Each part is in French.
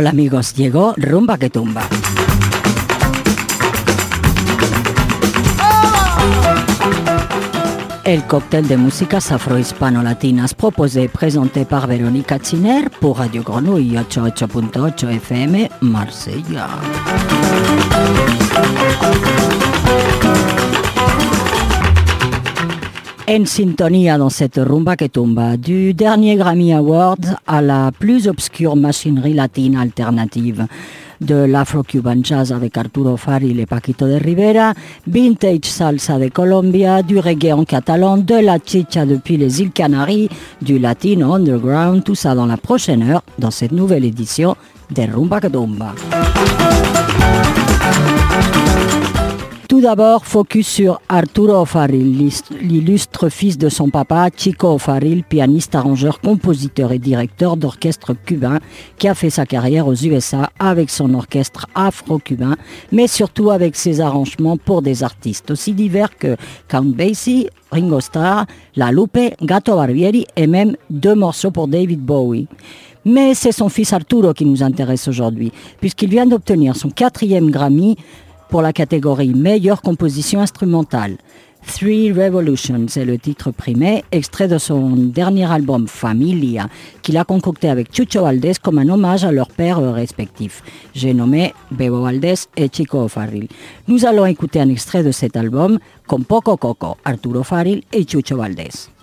Hola amigos, llegó Rumba que Tumba. El cóctel de músicas afro-hispano-latinas proposé présenté par Véronique Ziner pour Radio Grenouille 88.8 FM Marsella. En sintonia dans cette rumba que tumba, du dernier Grammy Award à la plus obscure machinerie latine alternative de l'afro-cuban jazz avec Arturo Faril et Paquito de Rivera, vintage salsa de Colombia, du reggae en catalan, de la chicha depuis les îles Canaries, du latino underground, tout ça dans la prochaine heure, dans cette nouvelle édition de Rumba Kadumba. Tout d'abord, focus sur Arturo Faril, l'illustre fils de son papa, Chico Faril, pianiste, arrangeur, compositeur et directeur d'orchestre cubain, qui a fait sa carrière aux USA avec son orchestre afro-cubain, mais surtout avec ses arrangements pour des artistes aussi divers que Count Basie, Ringo Starr, La Lupe, Gato Barbieri et même deux morceaux pour David Bowie. Mais c'est son fils Arturo qui nous intéresse aujourd'hui, puisqu'il vient d'obtenir son quatrième Grammy pour la catégorie meilleure composition instrumentale. Three Revolutions est le titre primé, extrait de son dernier album Familia, qu'il a concocté avec Chucho Valdés comme un hommage à leurs pères respectifs. J'ai nommé Bebo Valdés et Chico Farril. Nous allons écouter un extrait de cet album con Poco Coco, Arturo Farril et Chucho Valdés.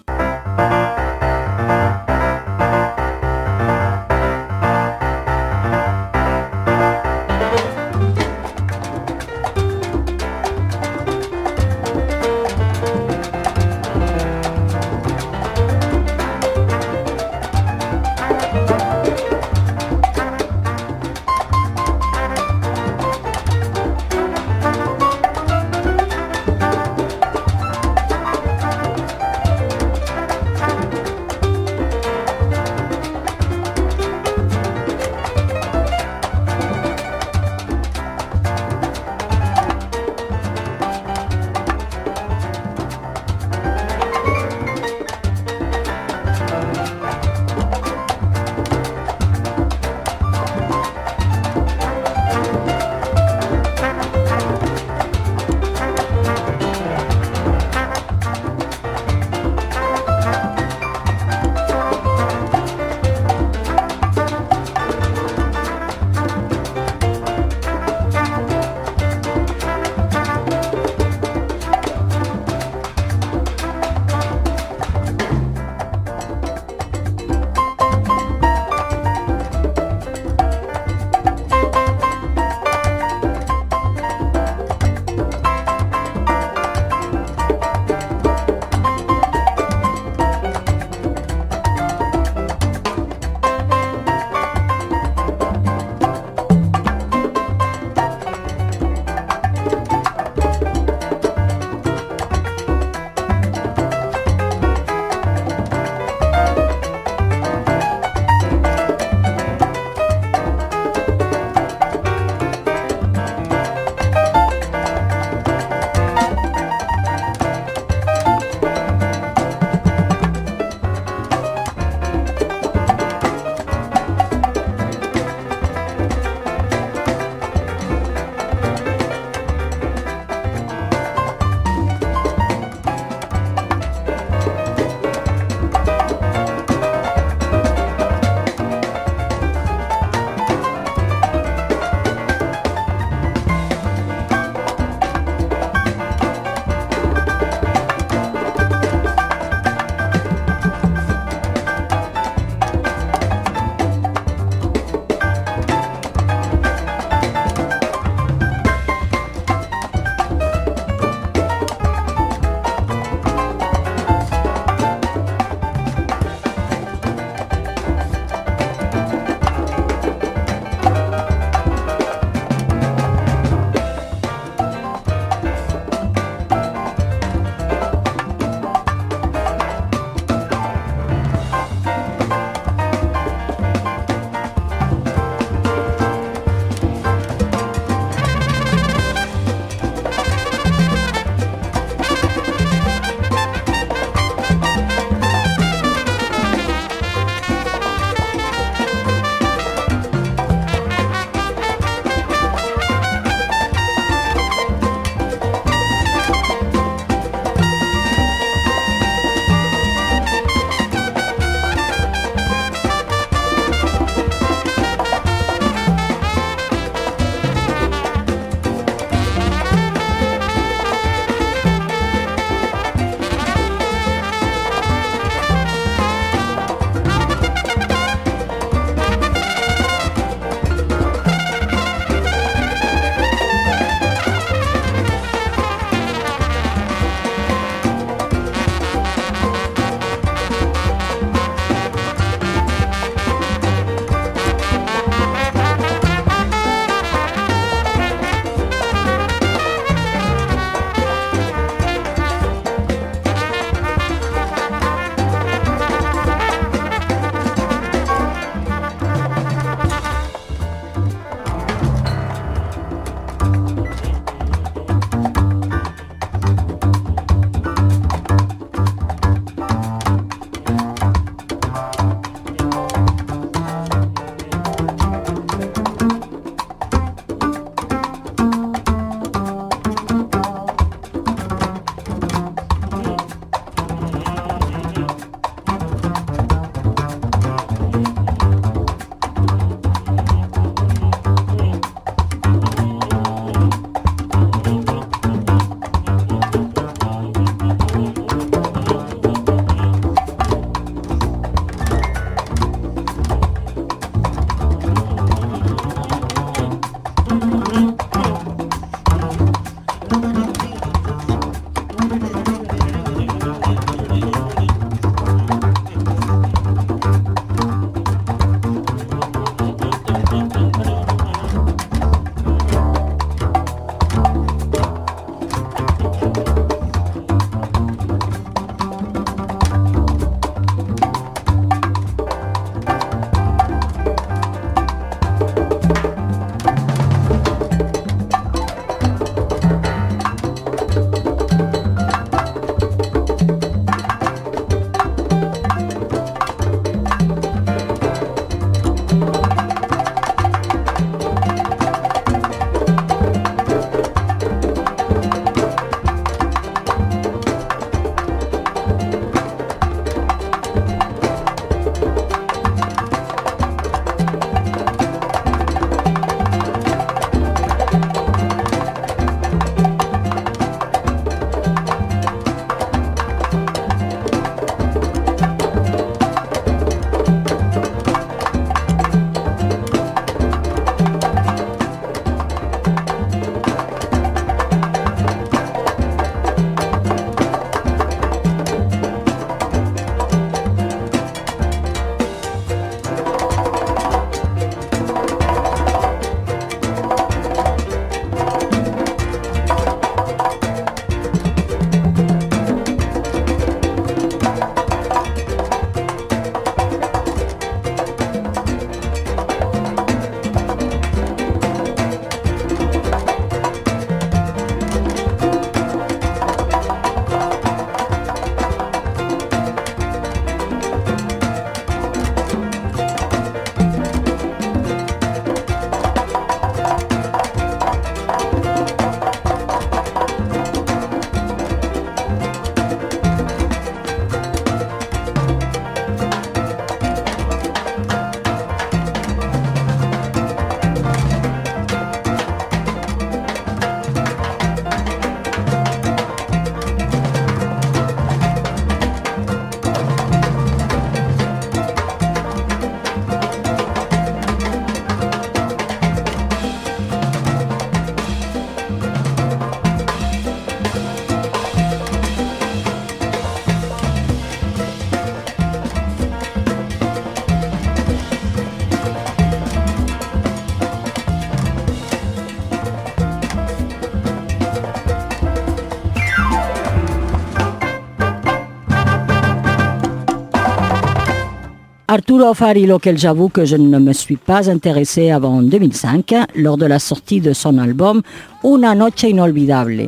Arturo Faril, auquel j'avoue que je ne me suis pas intéressé avant 2005, lors de la sortie de son album Una Noche Inolvidable.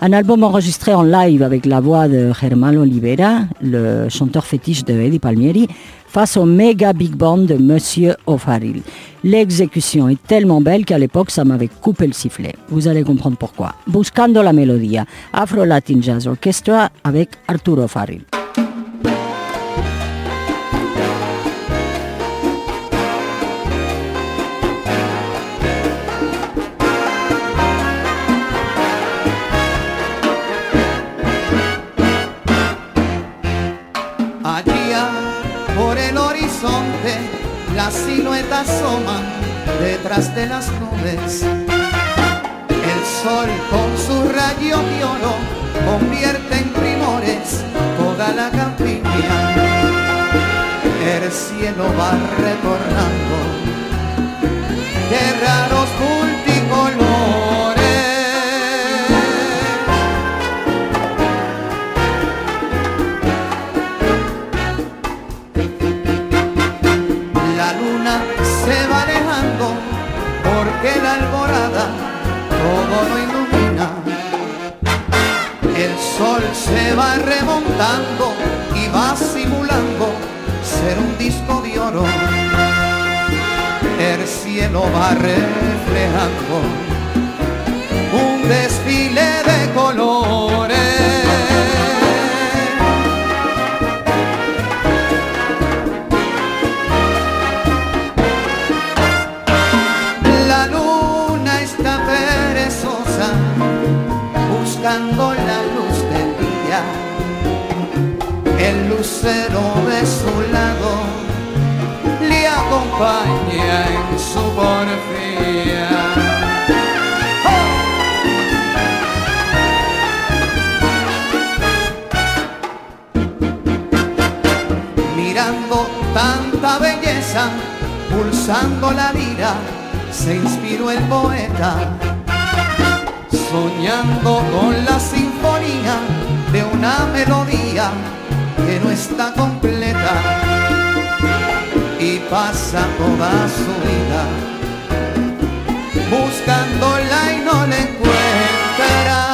Un album enregistré en live avec la voix de Germán Olivera, le chanteur fétiche de Eddie Palmieri, face au méga big band de Monsieur O'Farrill. L'exécution est tellement belle qu'à l'époque, ça m'avait coupé le sifflet. Vous allez comprendre pourquoi. Buscando la Melodia, Afro Latin Jazz Orchestra avec Arturo O'Farrill. Siluetas asoman detrás de las nubes. El sol con su rayo oro convierte en primores toda la campiña. El cielo va retornando de raros todo lo ilumina. El sol se va remontando y va simulando ser un disco de oro. El cielo va reflejando un desfile de colores. Acompaña en su porfía. Mirando tanta belleza, pulsando la lira, se inspiró el poeta soñando con la sinfonía de una melodía que no está completa y pasa toda su vida. Buscándola y no la encuentra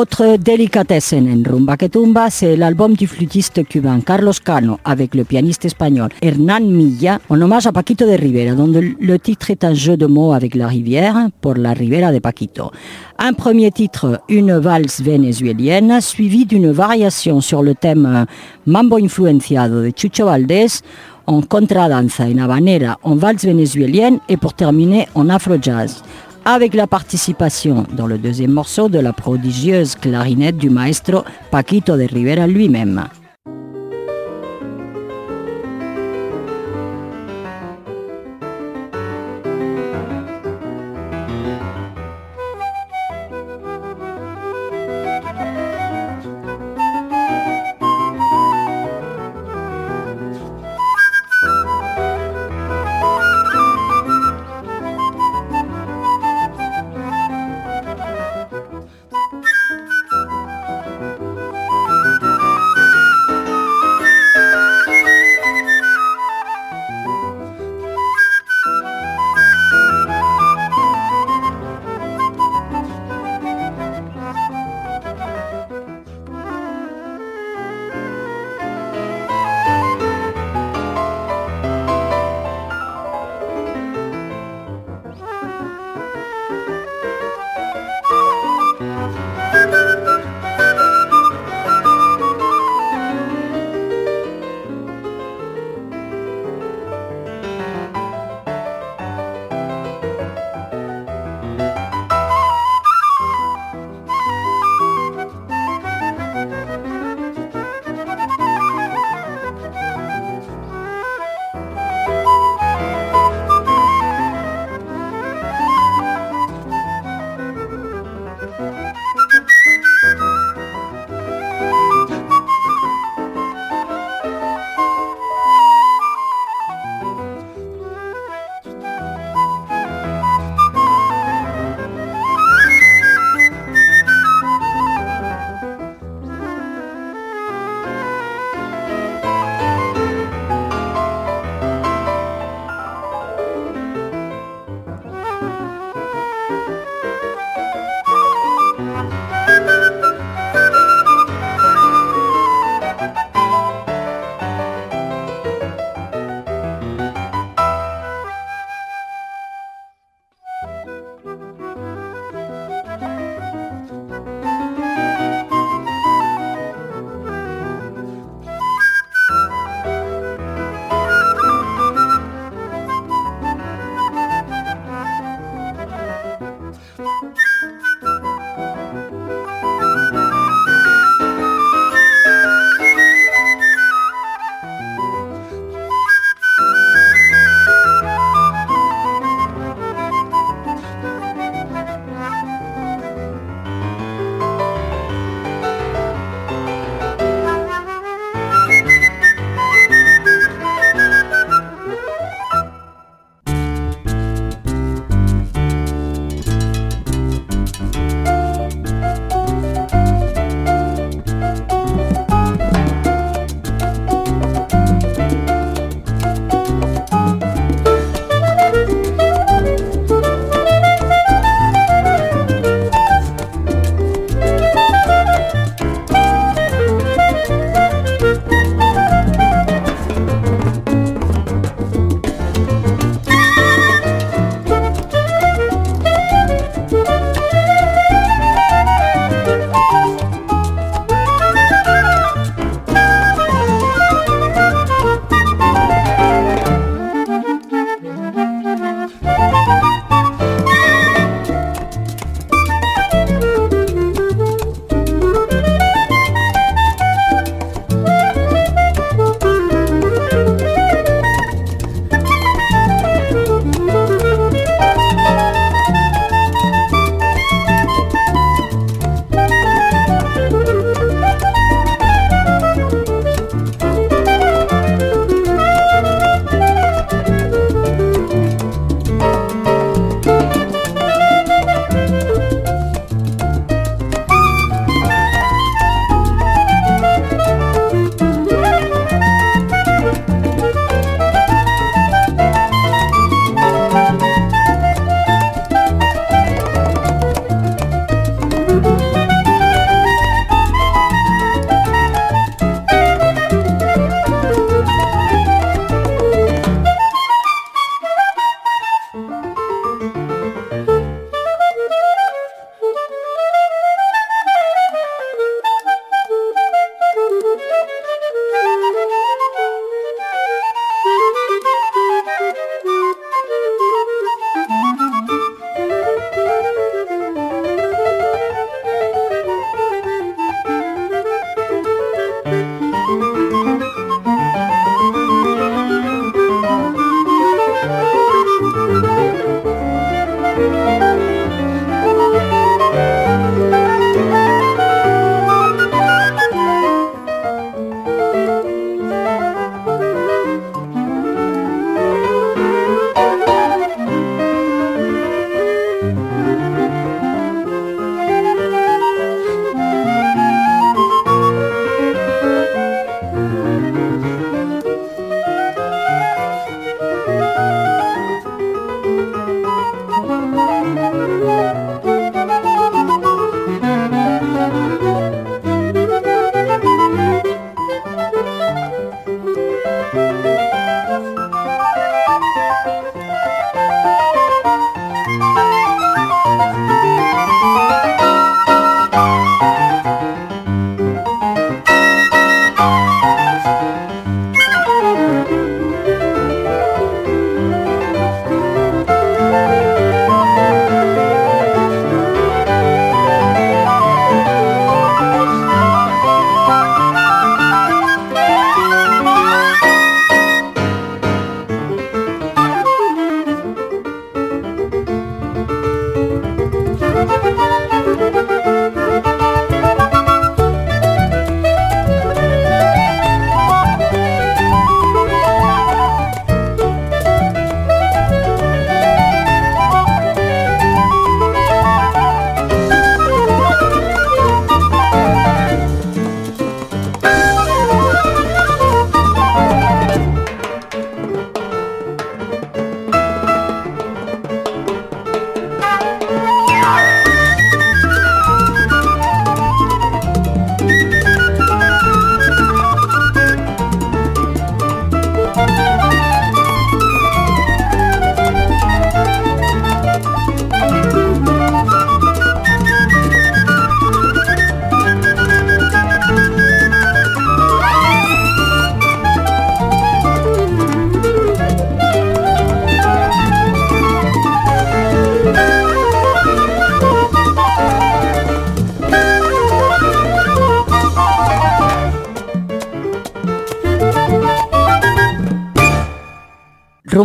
Autre délicatessen en rumba que tumba, c'est l'album du flûtiste cubain Carlos Cano avec le pianiste espagnol Hernán Milla en hommage à Paquito de Rivera, dont le titre est un jeu de mots avec la rivière pour la Rivera de Paquito. Un premier titre, une valse vénézuélienne, suivi d'une variation sur le thème Mambo influenciado de Chucho Valdés, en contradanza, en habanera, en valse vénézuélienne et pour terminer en afro-jazz avec la participation dans le deuxième morceau de la prodigieuse clarinette du maestro Paquito de Rivera lui-même.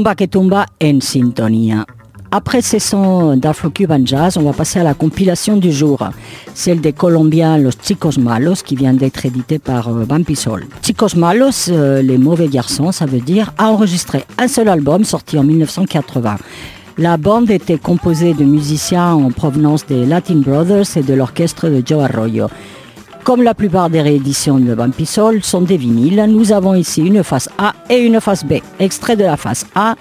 En sintonia. Après ces sons d'Afro-Cuban Jazz, on va passer à la compilation du jour, celle des Colombiens Los Chicos Malos, qui vient d'être édité par euh, Bampisol. Chicos Malos, euh, les mauvais garçons, ça veut dire, a enregistré un seul album sorti en 1980. La bande était composée de musiciens en provenance des Latin Brothers et de l'orchestre de Joe Arroyo. Comme la plupart des rééditions de Bampisol sont des vinyles, nous avons ici une face A et une face B. Extrait de la face A,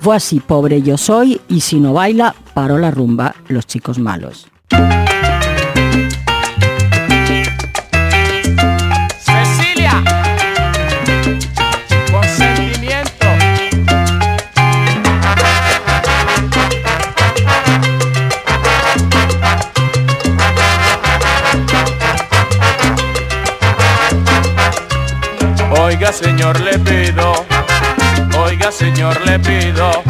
voici Pobre yo soy y si no baila, paro la rumba, los chicos malos. Oiga señor le pido, oiga señor le pido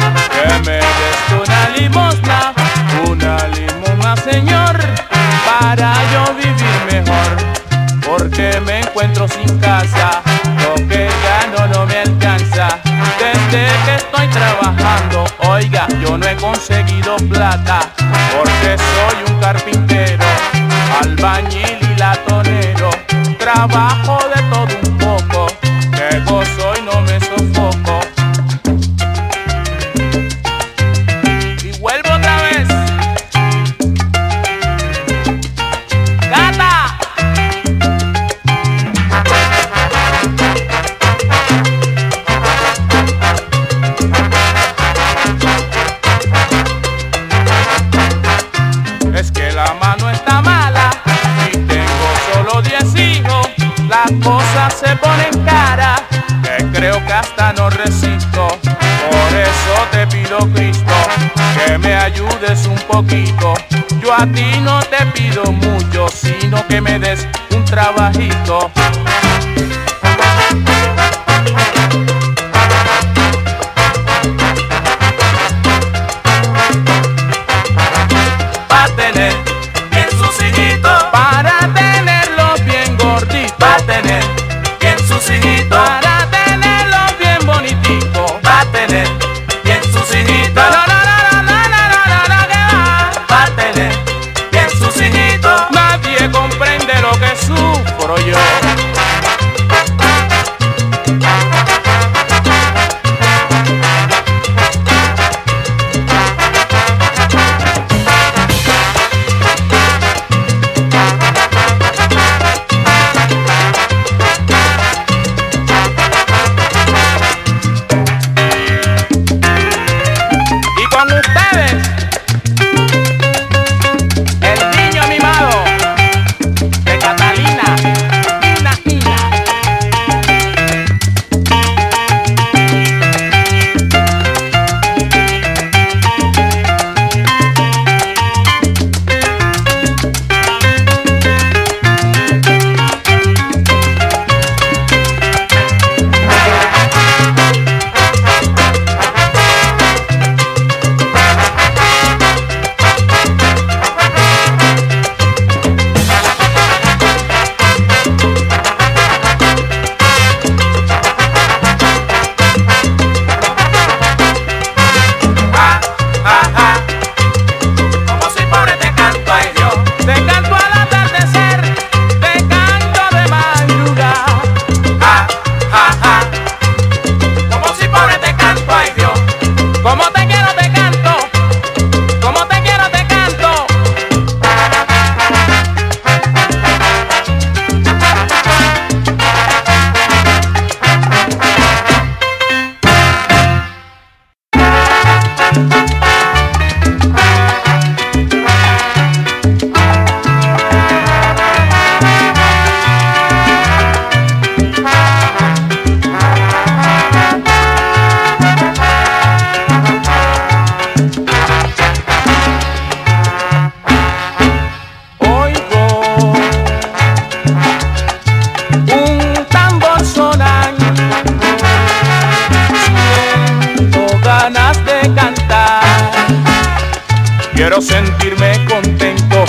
sentirme contento,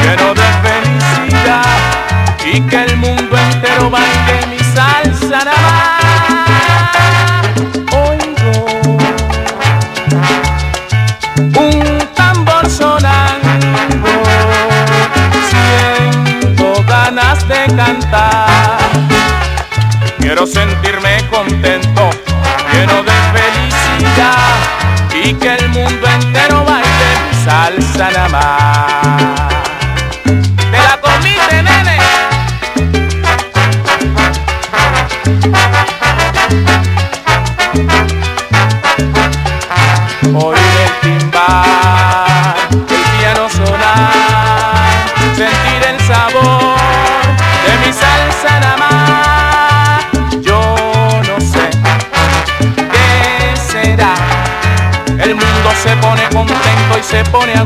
lleno de felicidad y que el mundo entero baile mi salsa nada más. Oigo un tambor sonando, siento ganas de cantar. Quiero sentirme contento, lleno de felicidad y que el más. Te la comiste, nene. Oír el timbal, el piano sonar, sentir el sabor de mi salsa nada más. Yo no sé qué será. El mundo se pone contento y se pone a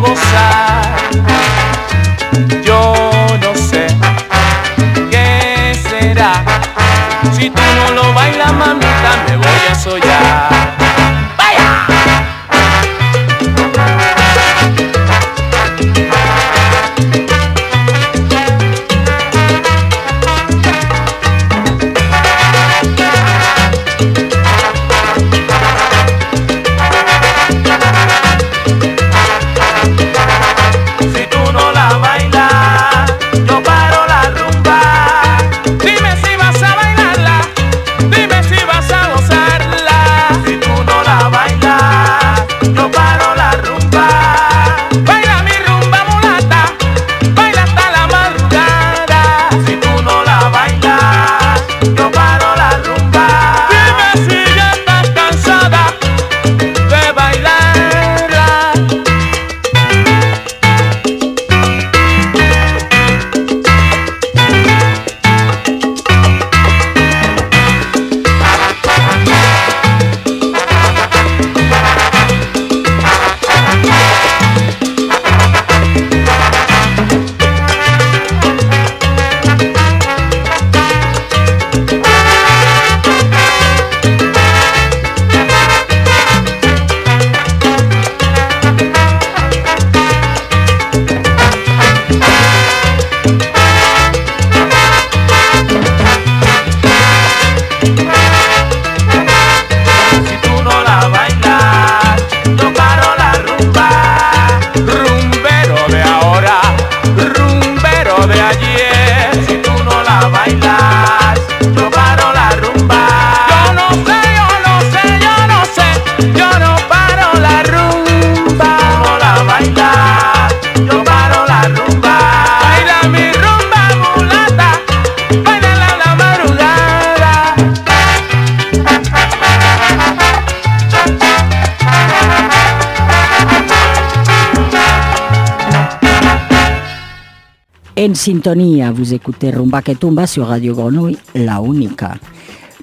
Vous écoutez Rumba que Tumba sur Radio Grenouille, la única.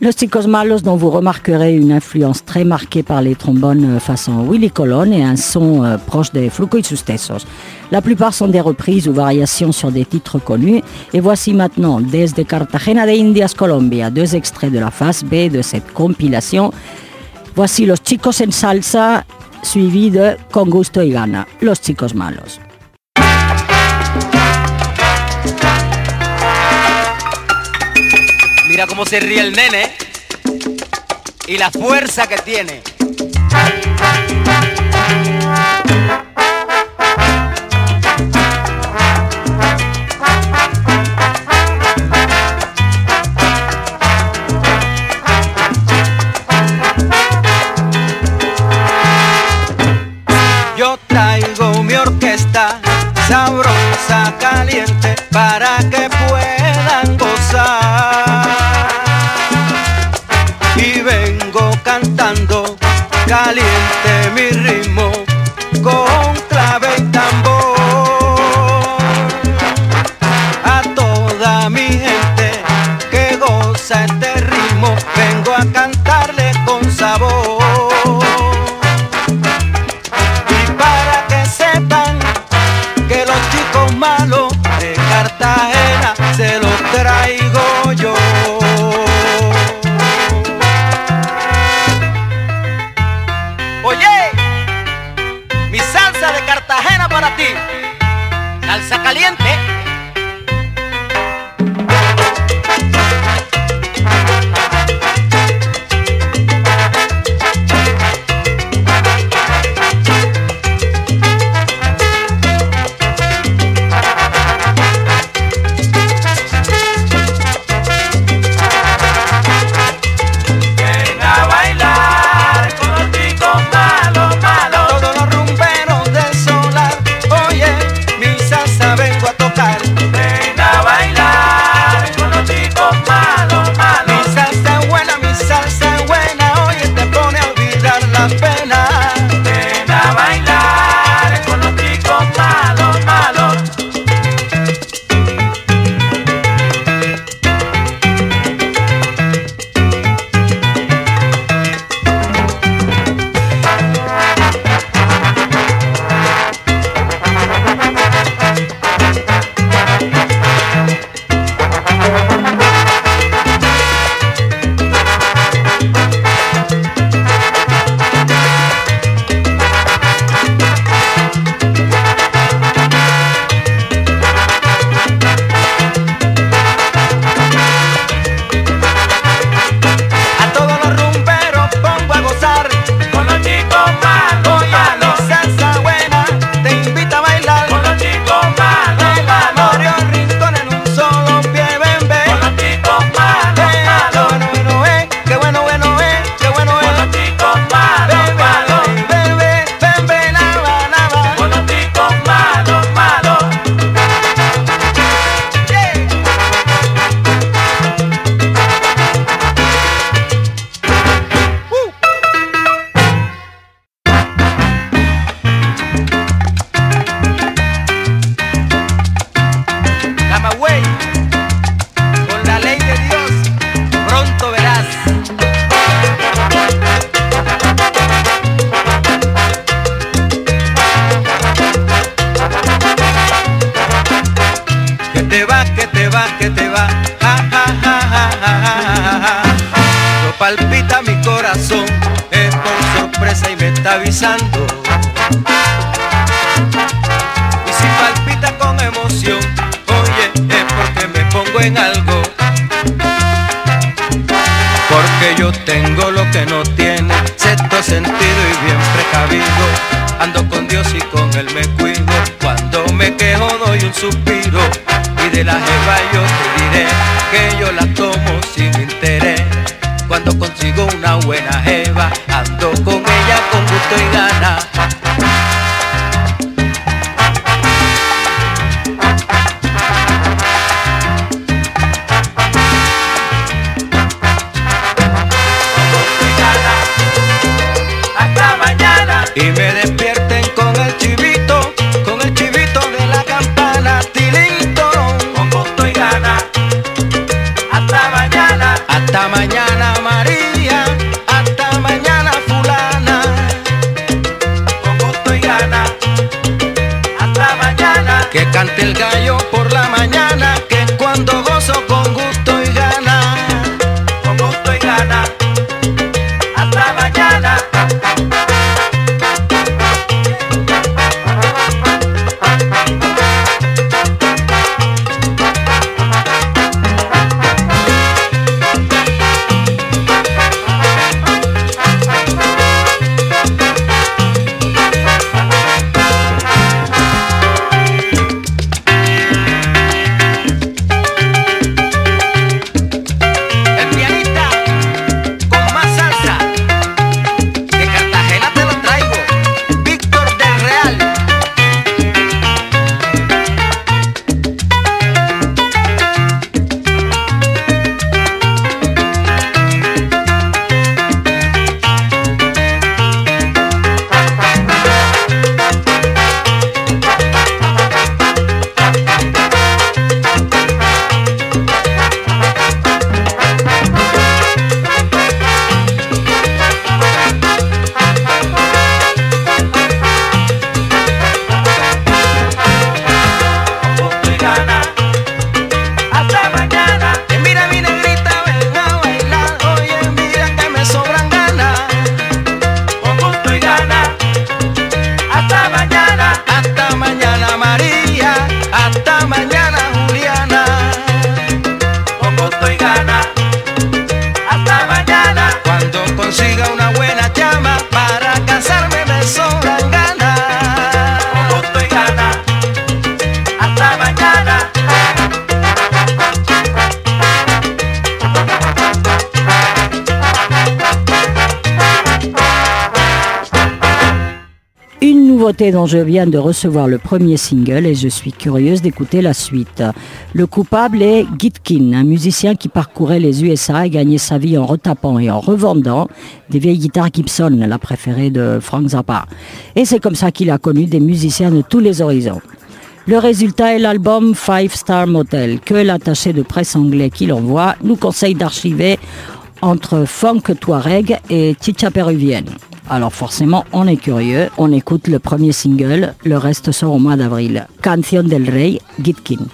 Los Chicos Malos, dont vous remarquerez une influence très marquée par les trombones euh, façon Willy Colon et un son euh, proche des Fluco y sus Tesos. La plupart sont des reprises ou variations sur des titres connus. Et voici maintenant, desde Cartagena de Indias, Colombia, deux extraits de la face B de cette compilation. Voici Los Chicos en Salsa, suivi de Con Gusto y Gana, Los Chicos Malos. Mira cómo se ríe el nene y la fuerza que tiene. Y si palpita con emoción, oye, es porque me pongo en algo. Porque yo tengo lo que no tiene, sexto sentido y bien precavido. Ando con Dios y con Él me cuido. Cuando me quejo doy un suspiro. Y de la jeva yo te diré que yo la tomo sin interés cuando consigo una buena jeva, ando con ella con gusto y gana. Dont je viens de recevoir le premier single et je suis curieuse d'écouter la suite. Le coupable est Gitkin, un musicien qui parcourait les USA et gagnait sa vie en retapant et en revendant des vieilles guitares Gibson, la préférée de Frank Zappa. Et c'est comme ça qu'il a connu des musiciens de tous les horizons. Le résultat est l'album Five Star Motel, que l'attaché de presse anglais qui l'envoie nous conseille d'archiver entre funk touareg et chicha péruvienne. Alors forcément, on est curieux, on écoute le premier single, le reste sort au mois d'avril. Canción del Rey, Gitkin.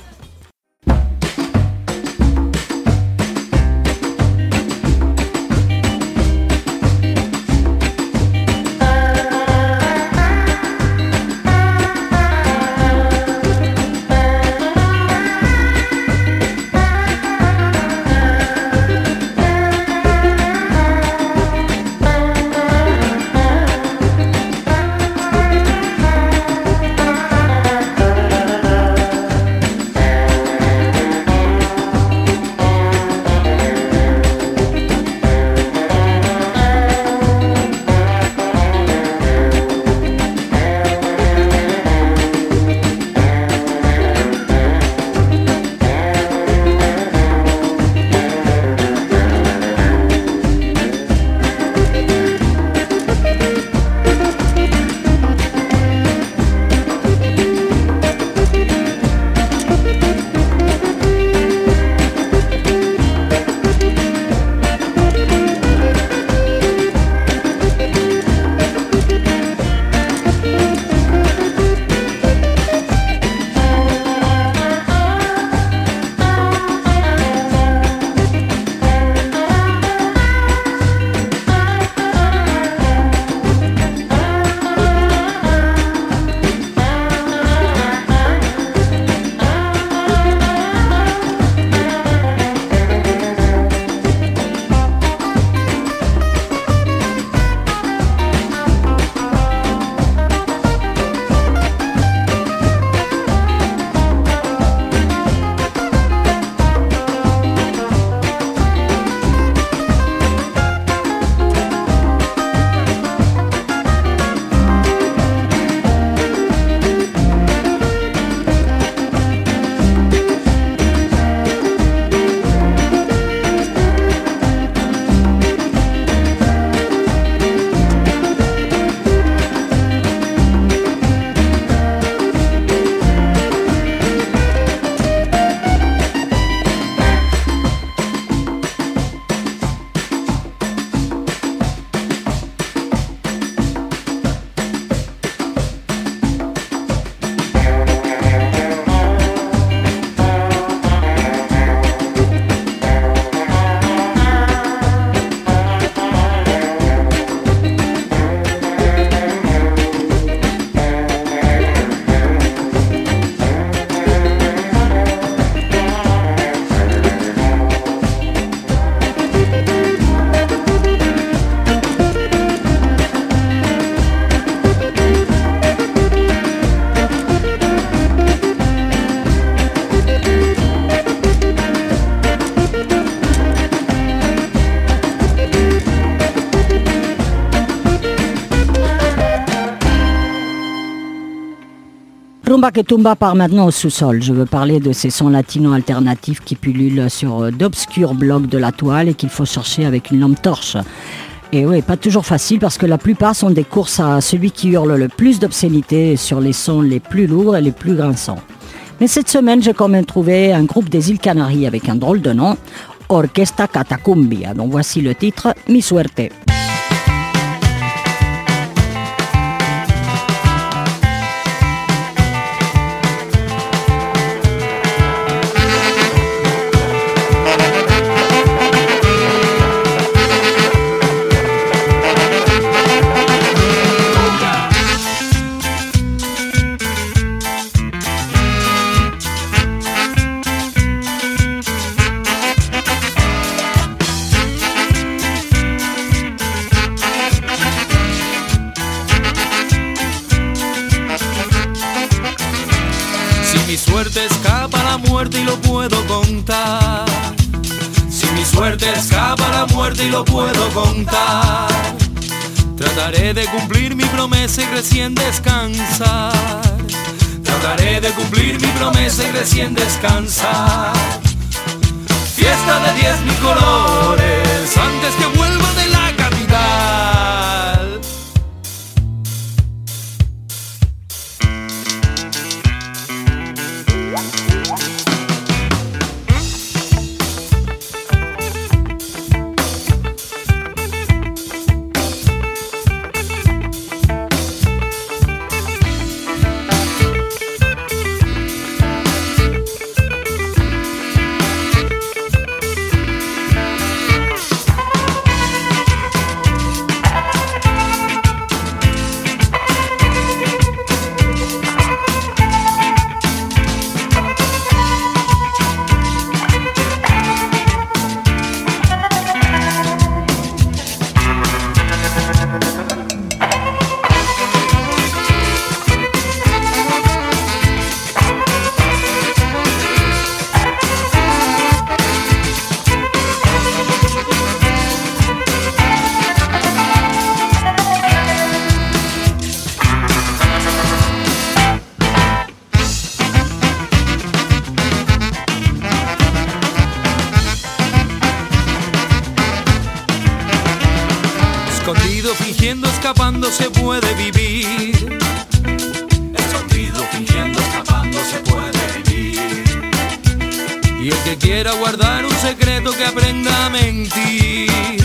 Rumba que Tumba part maintenant au sous-sol. Je veux parler de ces sons latino alternatifs qui pullulent sur euh, d'obscurs blocs de la toile et qu'il faut chercher avec une lampe torche. Et oui, pas toujours facile parce que la plupart sont des courses à celui qui hurle le plus d'obscénité sur les sons les plus lourds et les plus grinçants. Mais cette semaine, j'ai quand même trouvé un groupe des îles Canaries avec un drôle de nom, Orquesta Catacumbia, dont voici le titre Mi Suerte. De cumplir mi promesa y recién descansar. Trataré de cumplir mi promesa y recién descansar. Fiesta de diez mil colores antes que escapando se puede vivir. Escondido fingiendo escapando se puede vivir. Y el que quiera guardar un secreto que aprenda a mentir.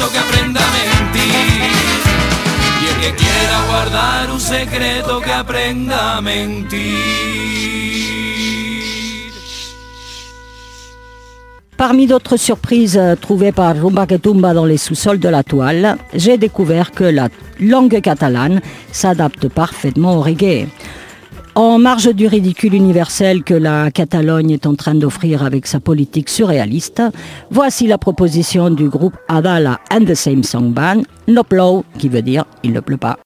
Que que que. Parmi d'autres surprises euh, trouvées par Rumba Ketumba dans les sous-sols de la toile, j'ai découvert que la langue catalane s'adapte parfaitement au reggae. En marge du ridicule universel que la Catalogne est en train d'offrir avec sa politique surréaliste, voici la proposition du groupe Adala and the Same Song Band, No Plow, qui veut dire il ne pleut pas.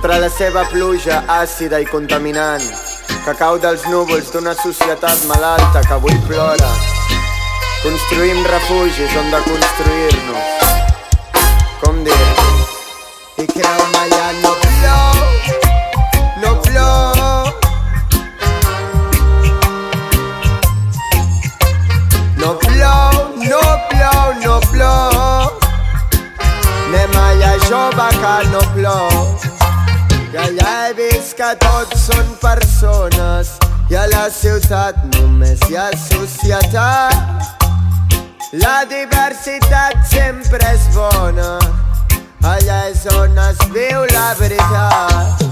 Contra la seva pluja àcida i contaminant que cau dels núvols d'una societat malalta que avui plora. Construïm refugis on de construir-nos. Com dir? I creu-me no plou, no plou. No plou, no plou, no plou. Anem allà jove que no plou. I allà he vist que tots són persones i a la ciutat només hi ha societat. La diversitat sempre és bona, allà és on es viu la veritat.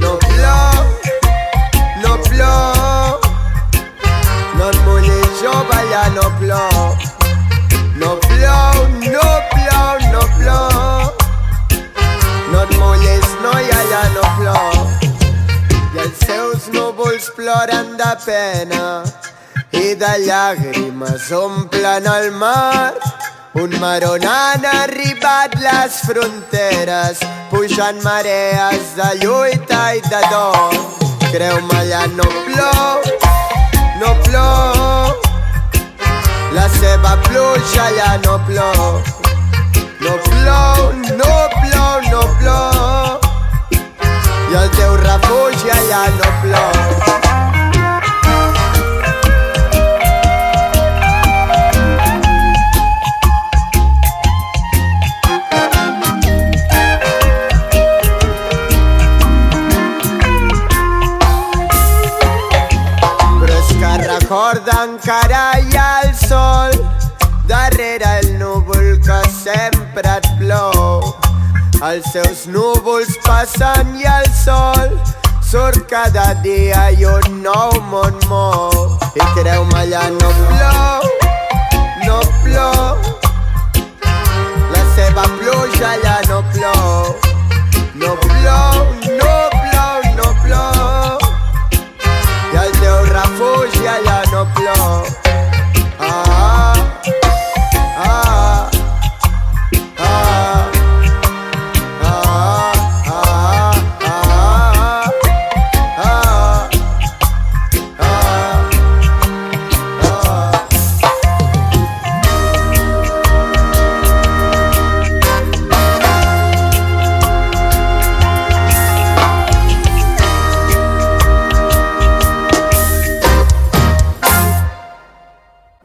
No plou, no plou, no et mullis jove, allà no plou. No plou, no plou, no plou, no hi ha, ja no plor I els seus núvols ploren de pena i de llàgrimes omplen el mar. Un mar on han arribat les fronteres, pujant marees de lluita i de dor Creu-me, allà no plor no plor la seva pluja ja no plou. No plou, no plou, no plou i el teu refugi allà no plou. encara hi ha el sol darrere el núvol que sempre et plou els seus núvols passen i el sol surt cada dia i un nou món mou. I creu-me allà no plou no plou. La seva pluja allà no plou no plou, no plou, no plou. I el teu refugi allà no plou.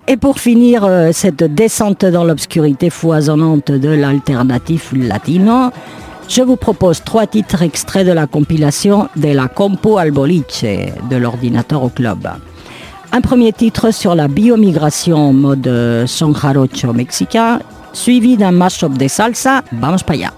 Et pour finir euh, cette descente dans l'obscurité foisonnante de l'alternatif latino, je vous propose trois titres extraits de la compilation de la Compo al Boliche de l'ordinateur au club. Un premier titre sur la biomigration en mode euh, son jarocho mexicain, suivi d'un mashup de salsa, vamos para allá.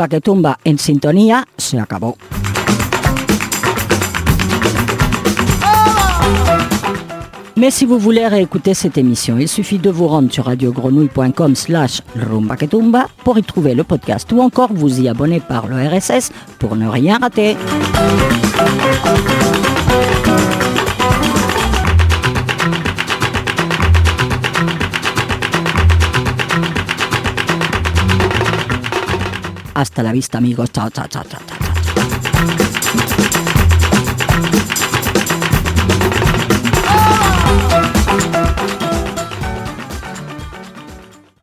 Rumba que tumba en sintonía. Mais si vous voulez réécouter cette émission, il suffit de vous rendre sur radiogrenouille.com slash rumbaketumba pour y trouver le podcast ou encore vous y abonner par le RSS pour ne rien rater. Hasta la vista amigos. Chao, chao, chao, chao. chao.